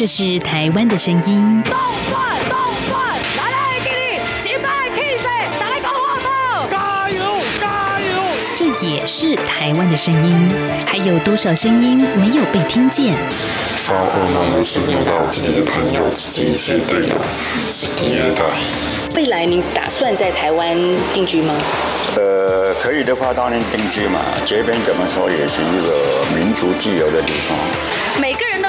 这是台湾的声音。动帅，动帅，来来给你击败 Kiss，来个火炮！加油，加油！这也是台湾的声音。还有多少声音没有被听见？发噩梦的是遇到自己的朋友、自己一些队友，是第二代。未来你打算在台湾定居吗？呃，可以的话当然定居嘛。这边怎么说也是一个民族自由的地方。每个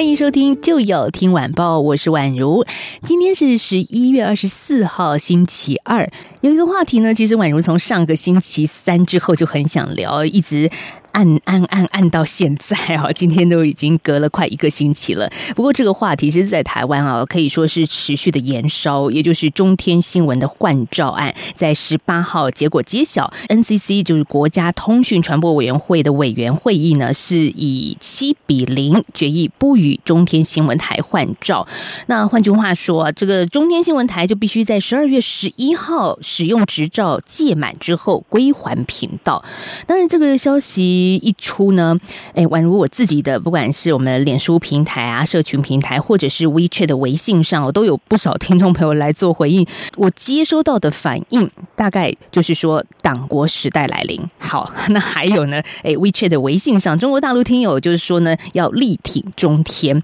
欢迎收听，就有听晚报，我是宛如。今天是十一月二十四号，星期二。有一个话题呢，其实宛如从上个星期三之后就很想聊，一直。按按按按到现在啊，今天都已经隔了快一个星期了。不过这个话题是在台湾啊，可以说是持续的延烧。也就是中天新闻的换照案，在十八号结果揭晓，NCC 就是国家通讯传播委员会的委员会议呢，是以七比零决议不与中天新闻台换照。那换句话说，这个中天新闻台就必须在十二月十一号使用执照届满之后归还频道。当然，这个消息。一出呢，哎，宛如我自己的，不管是我们脸书平台啊、社群平台，或者是 WeChat 的微信上，我都有不少听众朋友来做回应。我接收到的反应，大概就是说党国时代来临。好，那还有呢，哎，WeChat 的微信上，中国大陆听友就是说呢，要力挺中天。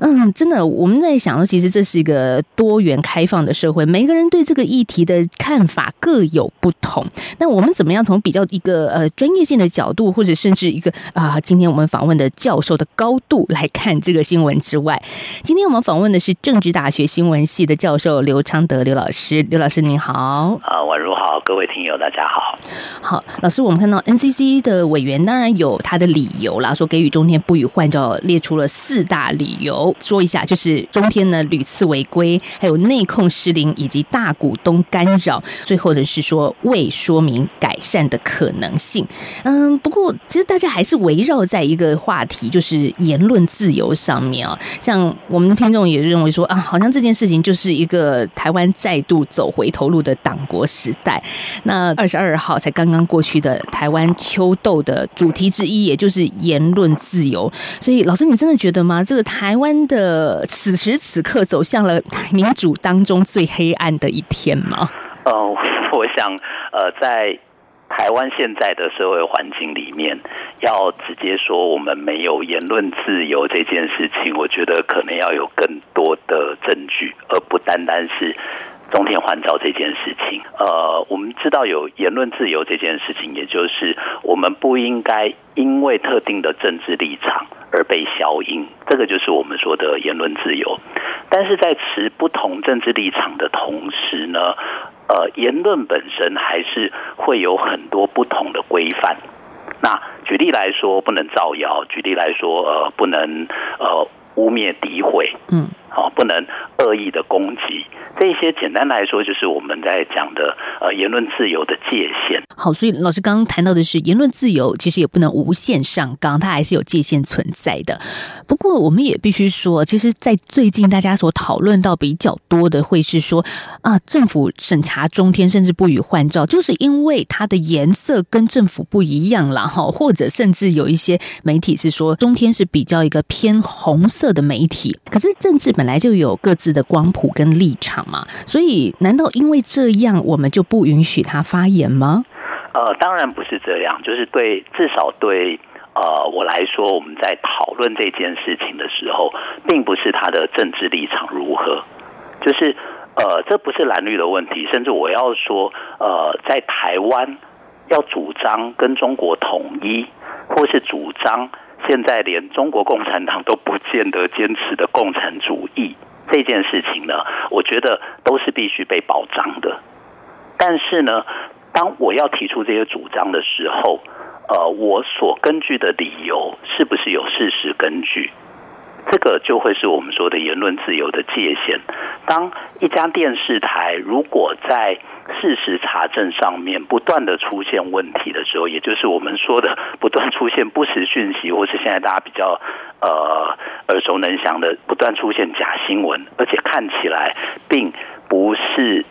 嗯，真的，我们在想说，其实这是一个多元开放的社会，每个人对这个议题的看法各有不同。那我们怎么样从比较一个呃专业性的角度，或者甚至一个啊，今天我们访问的教授的高度来看这个新闻之外，今天我们访问的是政治大学新闻系的教授刘昌德刘老师，刘老师您好。啊，宛如好，各位听友大家好。好，老师，我们看到 NCC 的委员当然有他的理由啦，说给予中天不予换照，列出了四大理由，说一下，就是中天呢屡次违规，还有内控失灵以及大股东干扰，最后的是说未说明改善的可能性。嗯，不过。其实大家还是围绕在一个话题，就是言论自由上面啊。像我们的听众也认为说啊，好像这件事情就是一个台湾再度走回头路的党国时代。那二十二号才刚刚过去的台湾秋斗的主题之一，也就是言论自由。所以，老师，你真的觉得吗？这个台湾的此时此刻走向了民主当中最黑暗的一天吗？呃，我想，呃，在。台湾现在的社会环境里面，要直接说我们没有言论自由这件事情，我觉得可能要有更多的证据，而不单单是中天换照这件事情。呃，我们知道有言论自由这件事情，也就是我们不应该因为特定的政治立场而被消音，这个就是我们说的言论自由。但是在持不同政治立场的同时呢，呃，言论本身还是会有很多不同的规范。那举例来说，不能造谣；举例来说，呃，不能呃污蔑、诋毁。嗯。哦，不能恶意的攻击，这些简单来说就是我们在讲的呃言论自由的界限。好，所以老师刚刚谈到的是言论自由，其实也不能无限上纲，它还是有界限存在的。不过我们也必须说，其实，在最近大家所讨论到比较多的，会是说啊，政府审查中天甚至不予换照，就是因为它的颜色跟政府不一样了哈，或者甚至有一些媒体是说中天是比较一个偏红色的媒体，可是政治本。本来就有各自的光谱跟立场嘛，所以难道因为这样我们就不允许他发言吗？呃，当然不是这样，就是对，至少对呃我来说，我们在讨论这件事情的时候，并不是他的政治立场如何，就是呃这不是蓝绿的问题，甚至我要说呃在台湾要主张跟中国统一，或是主张。现在连中国共产党都不见得坚持的共产主义这件事情呢，我觉得都是必须被保障的。但是呢，当我要提出这些主张的时候，呃，我所根据的理由是不是有事实根据？这个就会是我们说的言论自由的界限。当一家电视台如果在事实查证上面不断的出现问题的时候，也就是我们说的不断出现不实讯息，或是现在大家比较呃耳熟能详的不断出现假新闻，而且看起来并不是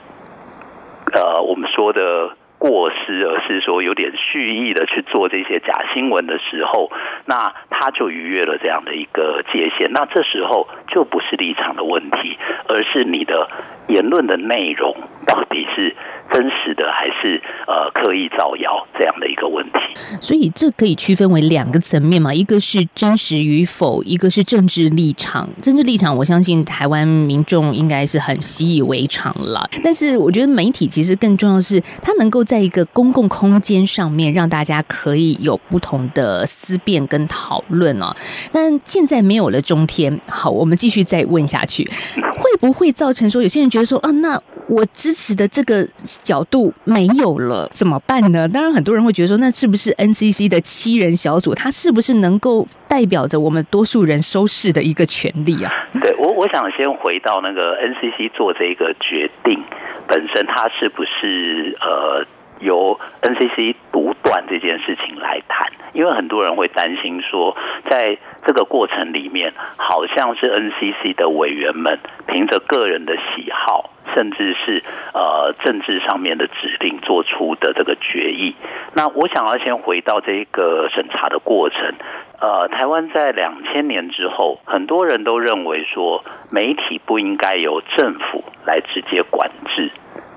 呃我们说的。过失，而是说有点蓄意的去做这些假新闻的时候，那他就逾越了这样的一个界限。那这时候就不是立场的问题，而是你的言论的内容到底是真实的还是呃刻意造谣这样的一个问题。所以这可以区分为两个层面嘛，一个是真实与否，一个是政治立场。政治立场，我相信台湾民众应该是很习以为常了。但是我觉得媒体其实更重要的是，它能够在在一个公共空间上面，让大家可以有不同的思辨跟讨论哦。但现在没有了中天，好，我们继续再问下去，会不会造成说有些人觉得说啊，那我支持的这个角度没有了，怎么办呢？当然，很多人会觉得说，那是不是 NCC 的七人小组，它是不是能够代表着我们多数人收视的一个权利啊？对我，我想先回到那个 NCC 做这个决定本身，它是不是呃？由 NCC 独断这件事情来谈，因为很多人会担心说，在这个过程里面，好像是 NCC 的委员们凭着个人的喜好，甚至是呃政治上面的指令做出的这个决议。那我想要先回到这个审查的过程，呃，台湾在两千年之后，很多人都认为说，媒体不应该由政府来直接管制，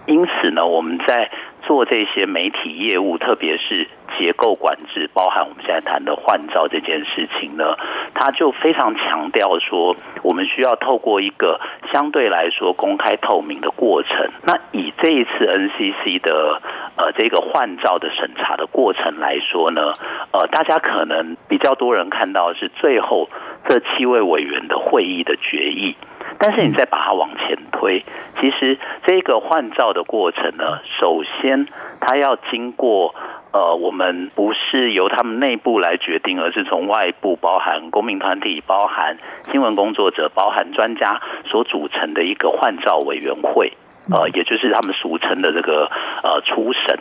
因此呢，我们在做这些媒体业务，特别是结构管制，包含我们现在谈的换照这件事情呢，他就非常强调说，我们需要透过一个相对来说公开透明的过程。那以这一次 NCC 的呃这个换照的审查的过程来说呢，呃，大家可能比较多人看到是最后这七位委员的会议的决议。但是你再把它往前推，其实这个换照的过程呢，首先它要经过呃，我们不是由他们内部来决定，而是从外部，包含公民团体、包含新闻工作者、包含专家所组成的一个换照委员会，呃，也就是他们俗称的这个呃初审，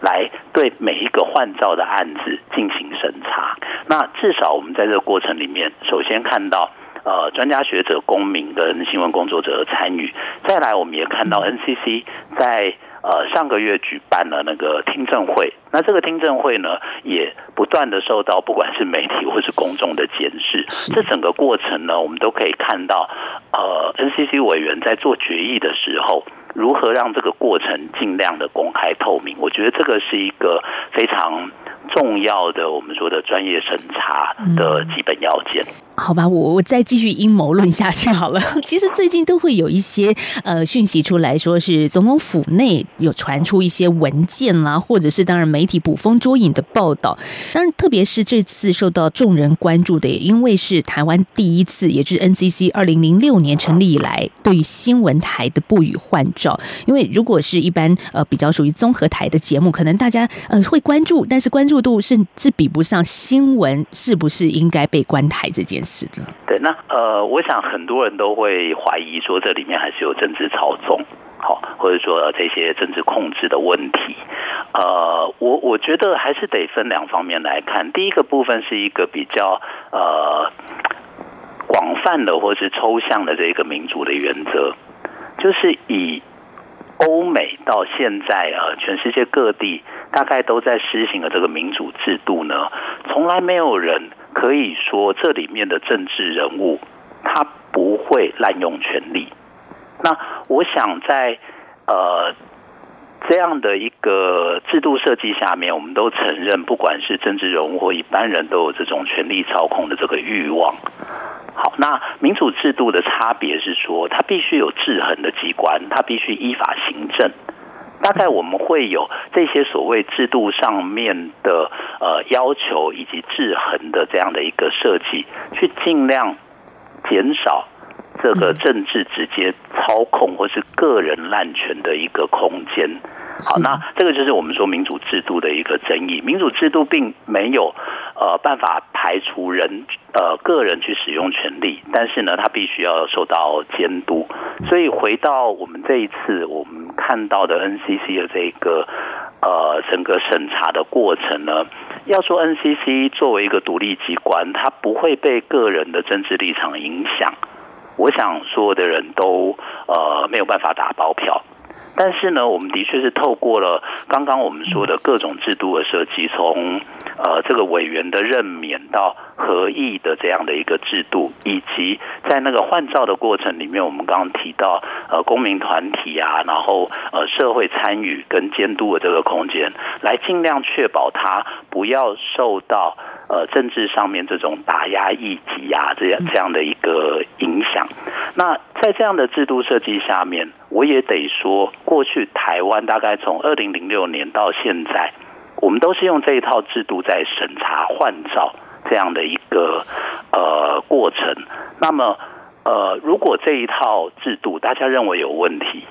来对每一个换照的案子进行审查。那至少我们在这个过程里面，首先看到。呃，专家学者、公民跟新闻工作者的参与，再来，我们也看到 NCC 在呃上个月举办了那个听证会，那这个听证会呢，也不断的受到不管是媒体或是公众的监视。这整个过程呢，我们都可以看到，呃，NCC 委员在做决议的时候，如何让这个过程尽量的公开透明。我觉得这个是一个非常。重要的，我们说的专业审查的基本要件。好吧，我我再继续阴谋论下去好了。其实最近都会有一些呃讯息出来说是总统府内有传出一些文件啦，或者是当然媒体捕风捉影的报道。当然，特别是这次受到众人关注的，也因为是台湾第一次，也就是 NCC 二零零六年成立以来对于新闻台的不予换照。因为如果是一般呃比较属于综合台的节目，可能大家呃会关注，但是关注。度是是比不上新闻是不是应该被关台这件事的。对，那呃，我想很多人都会怀疑说，这里面还是有政治操纵，好，或者说这些政治控制的问题。呃，我我觉得还是得分两方面来看。第一个部分是一个比较呃广泛的或是抽象的这个民主的原则，就是以。欧美到现在啊，全世界各地大概都在施行的这个民主制度呢，从来没有人可以说这里面的政治人物他不会滥用权力。那我想在呃这样的一个制度设计下面，我们都承认，不管是政治人物或一般人都有这种权力操控的这个欲望。好，那民主制度的差别是说，它必须有制衡的机关，它必须依法行政。大概我们会有这些所谓制度上面的呃要求以及制衡的这样的一个设计，去尽量减少这个政治直接操控或是个人滥权的一个空间。好，那这个就是我们说民主制度的一个争议。民主制度并没有呃办法。排除人呃个人去使用权利，但是呢，他必须要受到监督。所以回到我们这一次我们看到的 NCC 的这个呃整个审查的过程呢，要说 NCC 作为一个独立机关，它不会被个人的政治立场影响。我想所有的人都呃没有办法打包票。但是呢，我们的确是透过了刚刚我们说的各种制度的设计，从呃这个委员的任免到合议的这样的一个制度，以及在那个换照的过程里面，我们刚刚提到呃公民团体啊，然后呃社会参与跟监督的这个空间，来尽量确保它不要受到呃政治上面这种打压异己啊这样这样的一个影响。那在这样的制度设计下面，我也得说，过去台湾大概从二零零六年到现在，我们都是用这一套制度在审查换照这样的一个呃过程。那么呃，如果这一套制度大家认为有问题，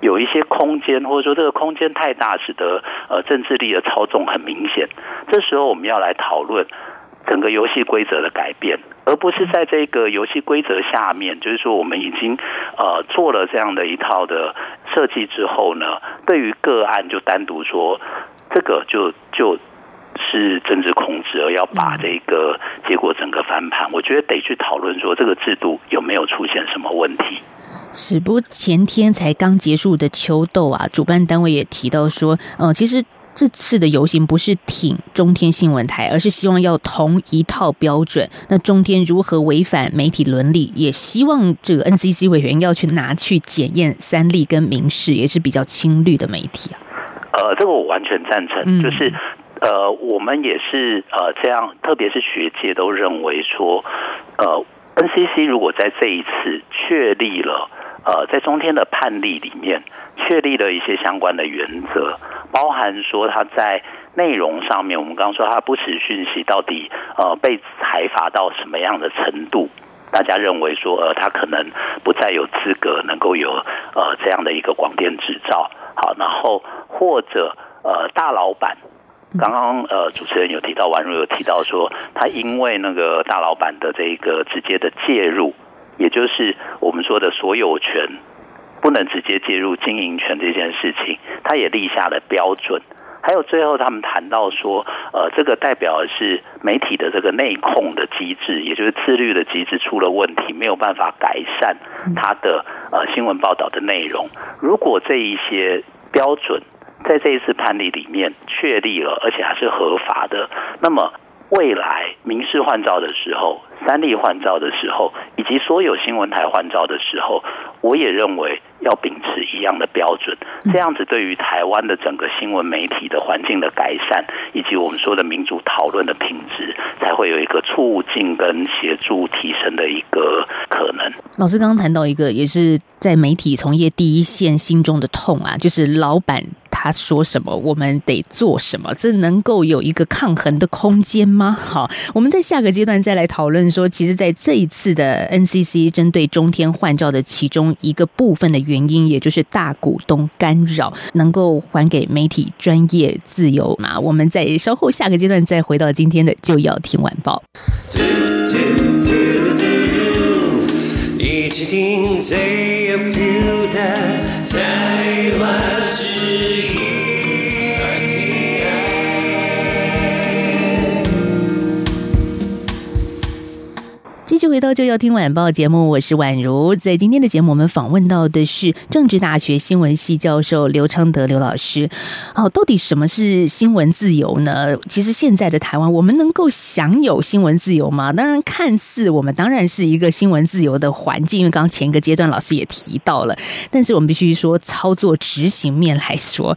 有一些空间，或者说这个空间太大，使得呃政治力的操纵很明显，这时候我们要来讨论整个游戏规则的改变。而不是在这个游戏规则下面，就是说我们已经呃做了这样的一套的设计之后呢，对于个案就单独说这个就就是政治控制，而要把这个结果整个翻盘，我觉得得去讨论说这个制度有没有出现什么问题。是，不过前天才刚结束的秋斗啊，主办单位也提到说，呃，其实。这次的游行不是挺中天新闻台，而是希望要同一套标准。那中天如何违反媒体伦理，也希望这个 NCC 委员要去拿去检验三立跟民视，也是比较亲绿的媒体啊。呃，这个我完全赞成，嗯、就是呃，我们也是呃这样，特别是学界都认为说，呃，NCC 如果在这一次确立了呃在中天的判例里面确立了一些相关的原则。包含说他在内容上面，我们刚刚说他不实讯息到底呃被裁罚到什么样的程度？大家认为说呃他可能不再有资格能够有呃这样的一个广电执照。好，然后或者呃大老板，刚刚呃主持人有提到，婉如有提到说他因为那个大老板的这个直接的介入，也就是我们说的所有权。不能直接介入经营权这件事情，他也立下了标准。还有最后，他们谈到说，呃，这个代表的是媒体的这个内控的机制，也就是自律的机制出了问题，没有办法改善他的呃新闻报道的内容。如果这一些标准在这一次判例里面确立了，而且还是合法的，那么未来民事换照的时候，三立换照的时候，以及所有新闻台换照的时候，我也认为。要秉持一样的标准，这样子对于台湾的整个新闻媒体的环境的改善，以及我们说的民主讨论的品质，才会有一个促进跟协助提升的一个可能。老师刚刚谈到一个，也是在媒体从业第一线心中的痛啊，就是老板。他说什么，我们得做什么，这能够有一个抗衡的空间吗？好，我们在下个阶段再来讨论说，其实在这一次的 NCC 针对中天换照的其中一个部分的原因，也就是大股东干扰，能够还给媒体专业自由吗？我们在稍后下个阶段再回到今天的就要听晚报。一起听最有 feel 的台湾之音。继续回到就要听晚报节目，我是宛如。在今天的节目，我们访问到的是政治大学新闻系教授刘昌德刘老师。好，到底什么是新闻自由呢？其实现在的台湾，我们能够享有新闻自由吗？当然，看似我们当然是一个新闻自由的环境，因为刚刚前一个阶段老师也提到了。但是我们必须说，操作执行面来说，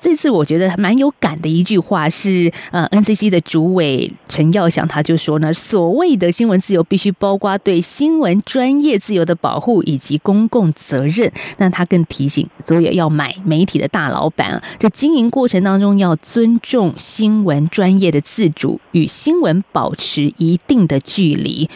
这次我觉得蛮有感的一句话是，呃，NCC 的主委陈耀祥他就说呢，所谓的新闻自由必须。包括对新闻专业自由的保护以及公共责任，那他更提醒所以要买媒体的大老板啊，这经营过程当中要尊重新闻专业的自主，与新闻保持一定的距离。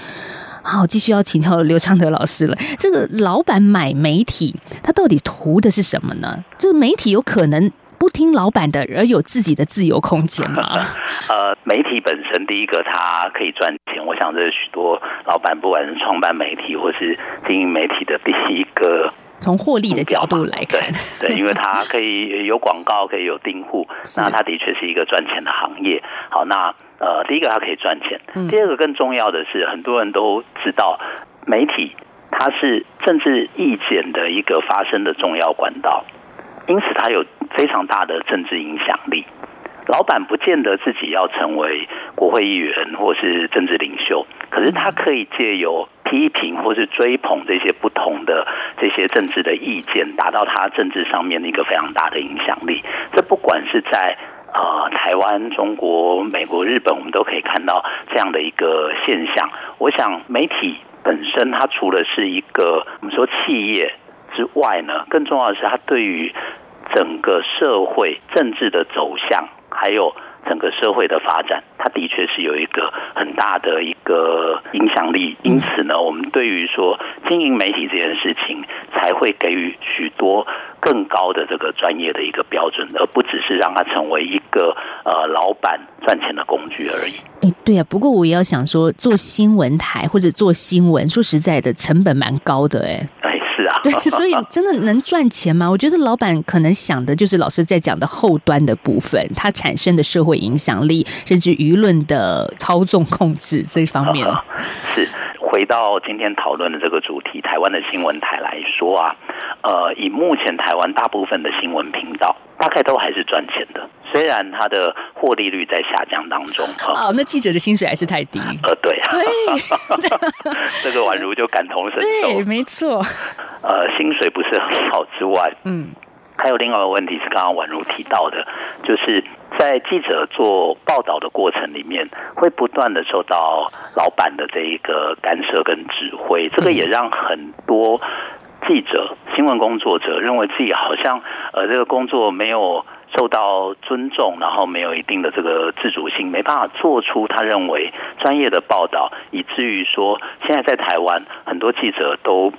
好，继续要请教刘昌德老师了。这个老板买媒体，他到底图的是什么呢？这个媒体有可能。不听老板的而有自己的自由空间吗？呃，媒体本身第一个它可以赚钱，我想这是许多老板不管是创办媒体或是经营媒体的第一个。从获利的角度来看，对，对，因为它可以有广告，可以有订户，那它的确是一个赚钱的行业。好，那呃，第一个它可以赚钱，第二个更重要的是，很多人都知道，媒体它是政治意见的一个发生的重要管道，因此它有非常大的政治影响力。老板不见得自己要成为国会议员或是政治领袖，可是他可以借由批评或是追捧这些不同的这些政治的意见，达到他政治上面的一个非常大的影响力。这不管是在呃台湾、中国、美国、日本，我们都可以看到这样的一个现象。我想媒体本身，它除了是一个我们说企业之外呢，更重要的是它对于整个社会政治的走向。还有整个社会的发展，它的确是有一个很大的一个影响力。因此呢，我们对于说经营媒体这件事情，才会给予许多更高的这个专业的一个标准，而不只是让它成为一个呃老板赚钱的工具而已。哎，对啊。不过我也要想说，做新闻台或者做新闻，说实在的，成本蛮高的哎。对，所以真的能赚钱吗？我觉得老板可能想的就是老师在讲的后端的部分，它产生的社会影响力，甚至舆论的操纵控制这方面。是回到今天讨论的这个主题，台湾的新闻台来说啊，呃，以目前台湾大部分的新闻频道。大概都还是赚钱的，虽然它的获利率在下降当中。哦，那记者的薪水还是太低。呃，对啊，对，这个宛如就感同身受。对，没错。呃，薪水不是很好之外，嗯，还有另外一个问题是刚刚宛如提到的，就是在记者做报道的过程里面，会不断的受到老板的这一个干涉跟指挥，这个也让很多。记者、新闻工作者认为自己好像呃这个工作没有受到尊重，然后没有一定的这个自主性，没办法做出他认为专业的报道，以至于说现在在台湾很多记者都。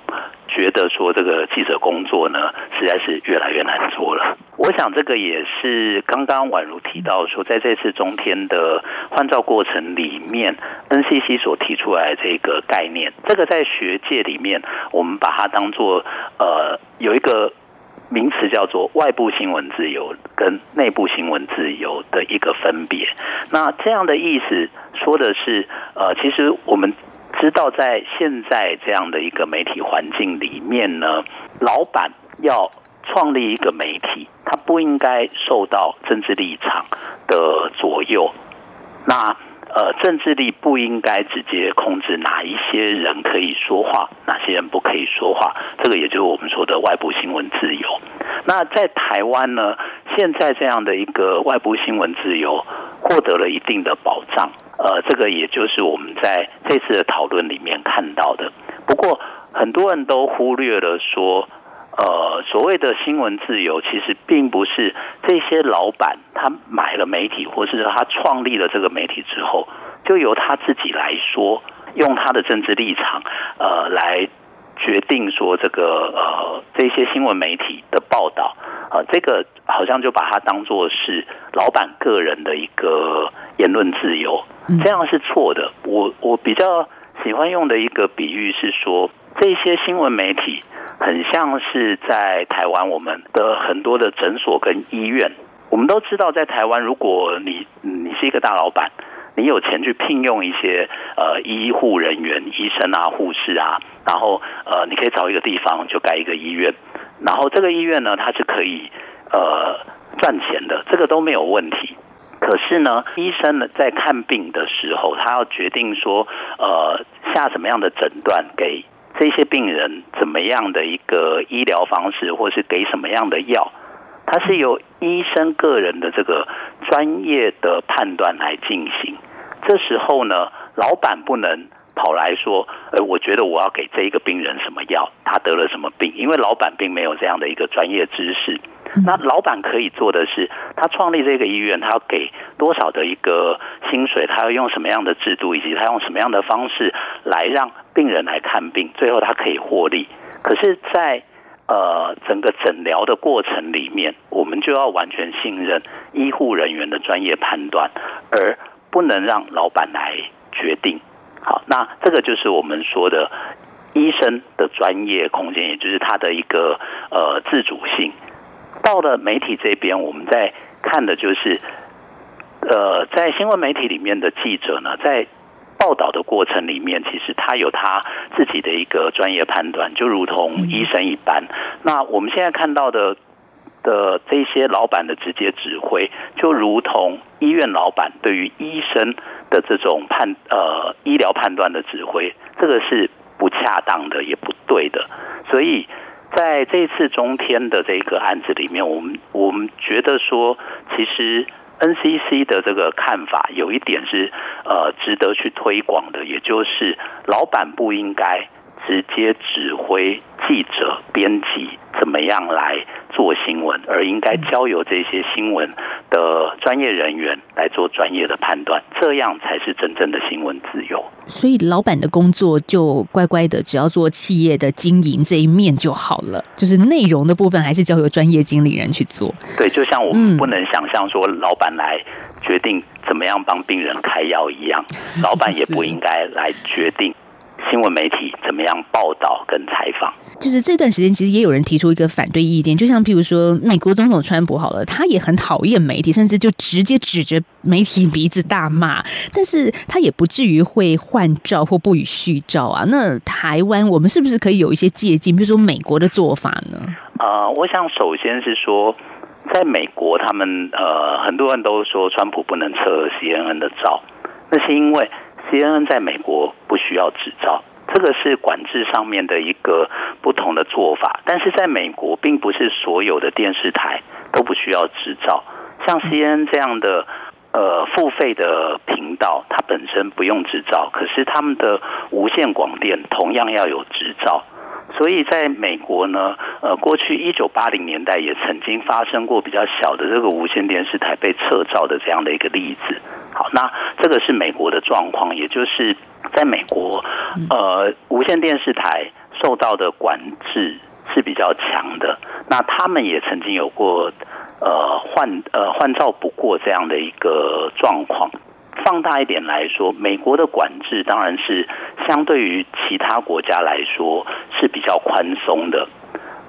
觉得说这个记者工作呢，实在是越来越难做了。我想这个也是刚刚宛如提到说，在这次中天的换照过程里面，NCC 所提出来这个概念，这个在学界里面，我们把它当做呃有一个名词叫做外部新闻自由跟内部新闻自由的一个分别。那这样的意思说的是，呃，其实我们。知道在现在这样的一个媒体环境里面呢，老板要创立一个媒体，他不应该受到政治立场的左右。那呃，政治力不应该直接控制哪一些人可以说话，哪些人不可以说话。这个也就是我们说的外部新闻自由。那在台湾呢，现在这样的一个外部新闻自由获得了一定的保障。呃，这个也就是我们在这次的讨论里面看到的。不过，很多人都忽略了说，呃，所谓的新闻自由，其实并不是这些老板他买了媒体，或是他创立了这个媒体之后，就由他自己来说，用他的政治立场，呃，来决定说这个呃这些新闻媒体的报道，呃，这个好像就把它当作是老板个人的一个言论自由，这样是错的。我我比较喜欢用的一个比喻是说，这些新闻媒体。很像是在台湾，我们的很多的诊所跟医院，我们都知道，在台湾，如果你你是一个大老板，你有钱去聘用一些呃医护人员、医生啊、护士啊，然后呃，你可以找一个地方就盖一个医院，然后这个医院呢，它是可以呃赚钱的，这个都没有问题。可是呢，医生呢在看病的时候，他要决定说呃下什么样的诊断给。这些病人怎么样的一个医疗方式，或是给什么样的药，它是由医生个人的这个专业的判断来进行。这时候呢，老板不能跑来说：“呃，我觉得我要给这一个病人什么药，他得了什么病。”因为老板并没有这样的一个专业知识。那老板可以做的是，他创立这个医院，他要给多少的一个薪水，他要用什么样的制度，以及他用什么样的方式来让病人来看病，最后他可以获利。可是，在呃整个诊疗的过程里面，我们就要完全信任医护人员的专业判断，而不能让老板来决定。好，那这个就是我们说的医生的专业空间，也就是他的一个呃自主性。到了媒体这边，我们在看的就是，呃，在新闻媒体里面的记者呢，在报道的过程里面，其实他有他自己的一个专业判断，就如同医生一般。那我们现在看到的的这些老板的直接指挥，就如同医院老板对于医生的这种判呃医疗判断的指挥，这个是不恰当的，也不对的。所以在这次中天的这个案子里面，我们我们觉得说，其实 NCC 的这个看法有一点是呃值得去推广的，也就是老板不应该直接指挥记者、编辑怎么样来做新闻，而应该交由这些新闻的专业人员来做专业的判断，这样才是真正的新闻自由。所以，老板的工作就乖乖的，只要做企业的经营这一面就好了，就是内容的部分还是交由专业经理人去做。对，就像我们不能想象说老板来决定怎么样帮病人开药一样，老板也不应该来决定。新闻媒体怎么样报道跟采访？就是这段时间，其实也有人提出一个反对意见，就像譬如说，美国总统川普好了，他也很讨厌媒体，甚至就直接指着媒体鼻子大骂，但是他也不至于会换照或不予续照啊。那台湾，我们是不是可以有一些借鉴？比如说美国的做法呢？呃，我想首先是说，在美国，他们呃很多人都说川普不能撤 CNN 的照，那是因为。CNN 在美国不需要执照，这个是管制上面的一个不同的做法。但是在美国，并不是所有的电视台都不需要执照。像 CNN 这样的呃付费的频道，它本身不用执照，可是他们的无线广电同样要有执照。所以在美国呢，呃，过去一九八零年代也曾经发生过比较小的这个无线电视台被撤照的这样的一个例子。好，那这个是美国的状况，也就是在美国，呃，无线电视台受到的管制是比较强的。那他们也曾经有过呃换呃换照不过这样的一个状况。放大一点来说，美国的管制当然是相对于其他国家来说是比较宽松的。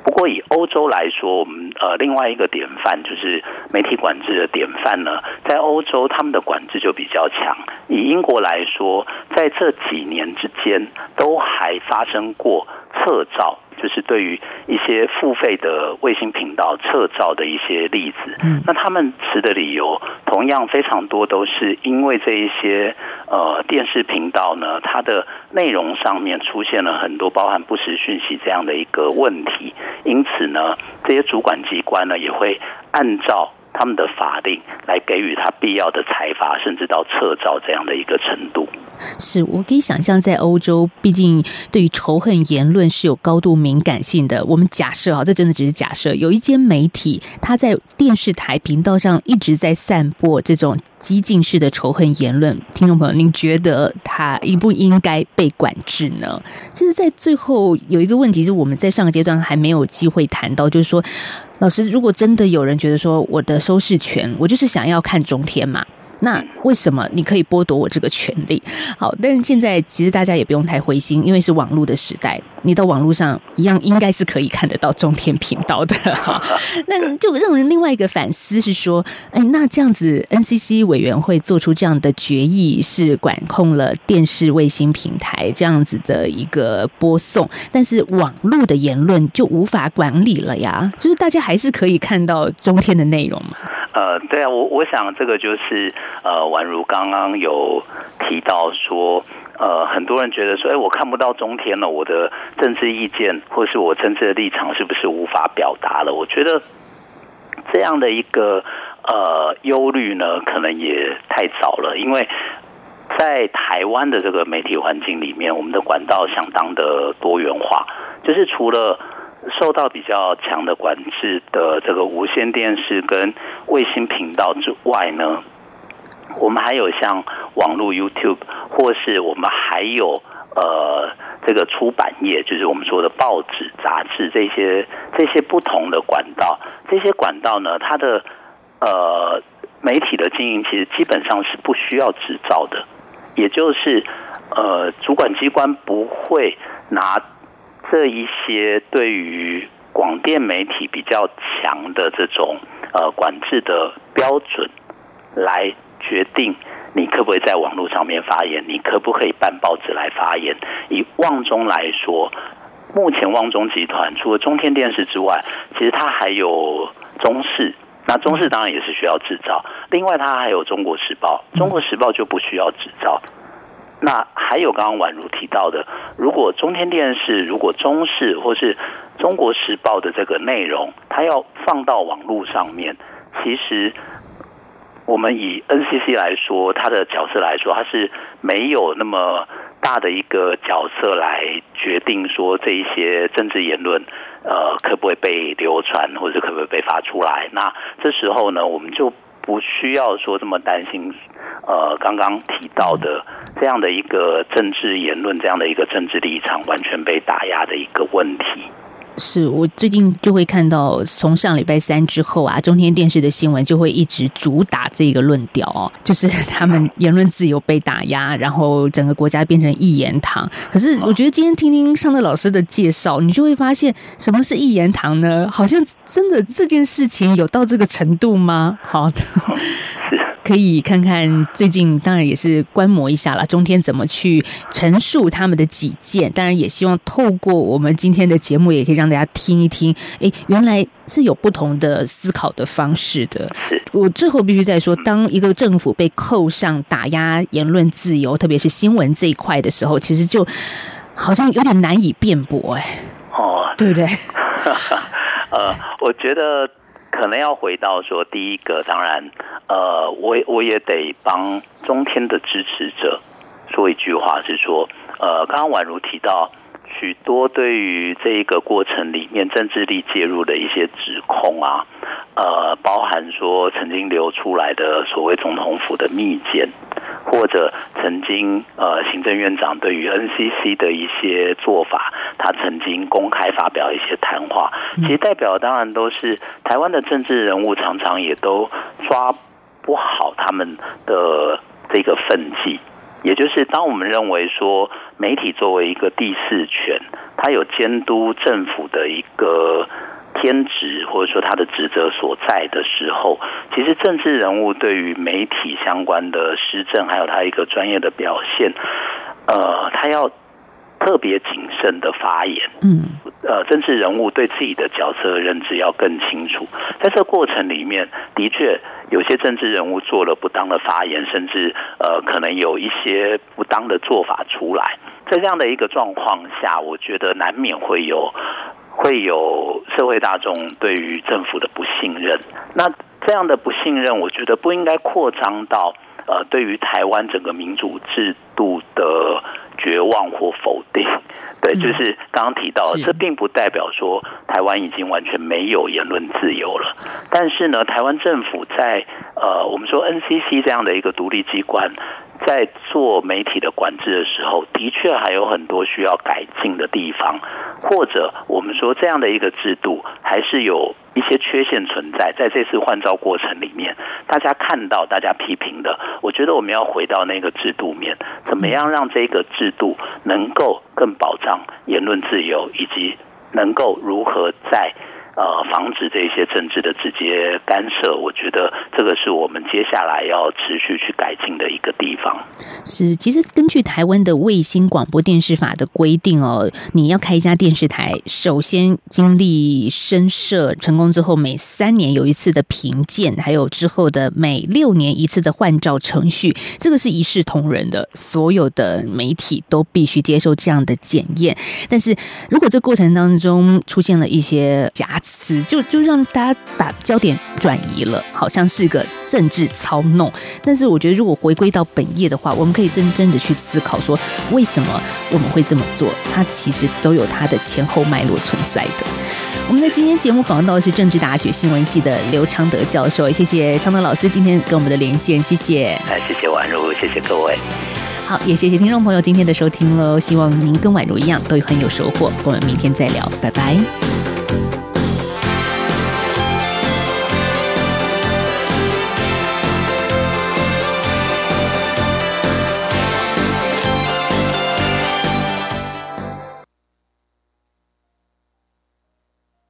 不过以欧洲来说，我们呃另外一个典范就是媒体管制的典范呢，在欧洲他们的管制就比较强。以英国来说，在这几年之间都还发生过撤照。就是对于一些付费的卫星频道撤照的一些例子，那他们持的理由同样非常多，都是因为这一些呃电视频道呢，它的内容上面出现了很多包含不实讯息这样的一个问题，因此呢，这些主管机关呢也会按照他们的法令来给予他必要的裁罚，甚至到撤照这样的一个程度。是，我可以想象，在欧洲，毕竟对于仇恨言论是有高度敏感性的。我们假设啊，这真的只是假设，有一间媒体，他在电视台频道上一直在散播这种激进式的仇恨言论。听众朋友，您觉得他应不应该被管制呢？其实，在最后有一个问题，是我们在上个阶段还没有机会谈到，就是说，老师，如果真的有人觉得说，我的收视权，我就是想要看中天嘛。那为什么你可以剥夺我这个权利？好，但是现在其实大家也不用太灰心，因为是网络的时代，你到网络上一样应该是可以看得到中天频道的 哈。那就让人另外一个反思是说，哎，那这样子 NCC 委员会做出这样的决议，是管控了电视卫星平台这样子的一个播送，但是网络的言论就无法管理了呀？就是大家还是可以看到中天的内容嘛？呃，对啊，我我想这个就是呃，宛如刚刚有提到说，呃，很多人觉得说，哎，我看不到中天了，我的政治意见或是我政治的立场是不是无法表达了？我觉得这样的一个呃忧虑呢，可能也太早了，因为在台湾的这个媒体环境里面，我们的管道相当的多元化，就是除了。受到比较强的管制的这个无线电视跟卫星频道之外呢，我们还有像网络 YouTube，或是我们还有呃这个出版业，就是我们说的报纸、杂志这些这些不同的管道，这些管道呢，它的呃媒体的经营其实基本上是不需要执照的，也就是呃主管机关不会拿这一些对于广电媒体比较强的这种呃管制的标准来决定。你可不可以在网络上面发言？你可不可以办报纸来发言？以旺中来说，目前旺中集团除了中天电视之外，其实它还有中视。那中视当然也是需要执照。另外，它还有中国时报，中国时报就不需要执照。那还有刚刚宛如提到的，如果中天电视、如果中视或是中国时报的这个内容，它要放到网络上面，其实。我们以 NCC 来说，它的角色来说，它是没有那么大的一个角色来决定说这一些政治言论，呃，可不可以被流传，或者可不可以被发出来。那这时候呢，我们就不需要说这么担心，呃，刚刚提到的这样的一个政治言论，这样的一个政治立场完全被打压的一个问题。是我最近就会看到，从上礼拜三之后啊，中天电视的新闻就会一直主打这个论调哦，就是他们言论自由被打压，然后整个国家变成一言堂。可是我觉得今天听听尚德老师的介绍，你就会发现什么是一言堂呢？好像真的这件事情有到这个程度吗？好的。可以看看最近，当然也是观摩一下了。中天怎么去陈述他们的己见？当然也希望透过我们今天的节目，也可以让大家听一听。哎，原来是有不同的思考的方式的。我最后必须再说，当一个政府被扣上打压言论自由，特别是新闻这一块的时候，其实就好像有点难以辩驳。哎，哦，对不对？呃，我觉得。可能要回到说，第一个，当然，呃，我我也得帮中天的支持者说一句话，是说，呃，刚刚宛如提到许多对于这一个过程里面政治力介入的一些指控啊，呃，包含说曾经流出来的所谓总统府的密件。或者曾经呃，行政院长对于 NCC 的一些做法，他曾经公开发表一些谈话，其实代表当然都是台湾的政治人物，常常也都抓不好他们的这个分际，也就是当我们认为说媒体作为一个第四权，它有监督政府的一个。天职或者说他的职责所在的时候，其实政治人物对于媒体相关的施政，还有他一个专业的表现，呃，他要特别谨慎的发言。嗯，呃，政治人物对自己的角色认知要更清楚。在这个过程里面，的确有些政治人物做了不当的发言，甚至呃，可能有一些不当的做法出来。在这样的一个状况下，我觉得难免会有。会有社会大众对于政府的不信任，那这样的不信任，我觉得不应该扩张到呃，对于台湾整个民主制度的绝望或否定。对，就是刚刚提到，这并不代表说台湾已经完全没有言论自由了。但是呢，台湾政府在呃，我们说 NCC 这样的一个独立机关。在做媒体的管制的时候，的确还有很多需要改进的地方，或者我们说这样的一个制度还是有一些缺陷存在。在这次换照过程里面，大家看到、大家批评的，我觉得我们要回到那个制度面，怎么样让这个制度能够更保障言论自由，以及能够如何在。呃，防止这些政治的直接干涉，我觉得这个是我们接下来要持续去改进的一个地方。是，其实根据台湾的卫星广播电视法的规定哦，你要开一家电视台，首先经历申设成功之后，每三年有一次的评鉴，还有之后的每六年一次的换照程序，这个是一视同仁的，所有的媒体都必须接受这样的检验。但是如果这过程当中出现了一些假，词就就让大家把焦点转移了，好像是个政治操弄。但是我觉得，如果回归到本业的话，我们可以真真的去思考说，为什么我们会这么做？它其实都有它的前后脉络存在的。我们在今天节目访问到的是政治大学新闻系的刘昌德教授，谢谢昌德老师今天跟我们的连线，谢谢。哎，谢谢宛如，谢谢各位。好，也谢谢听众朋友今天的收听喽，希望您跟宛如一样都很有收获。我们明天再聊，拜拜。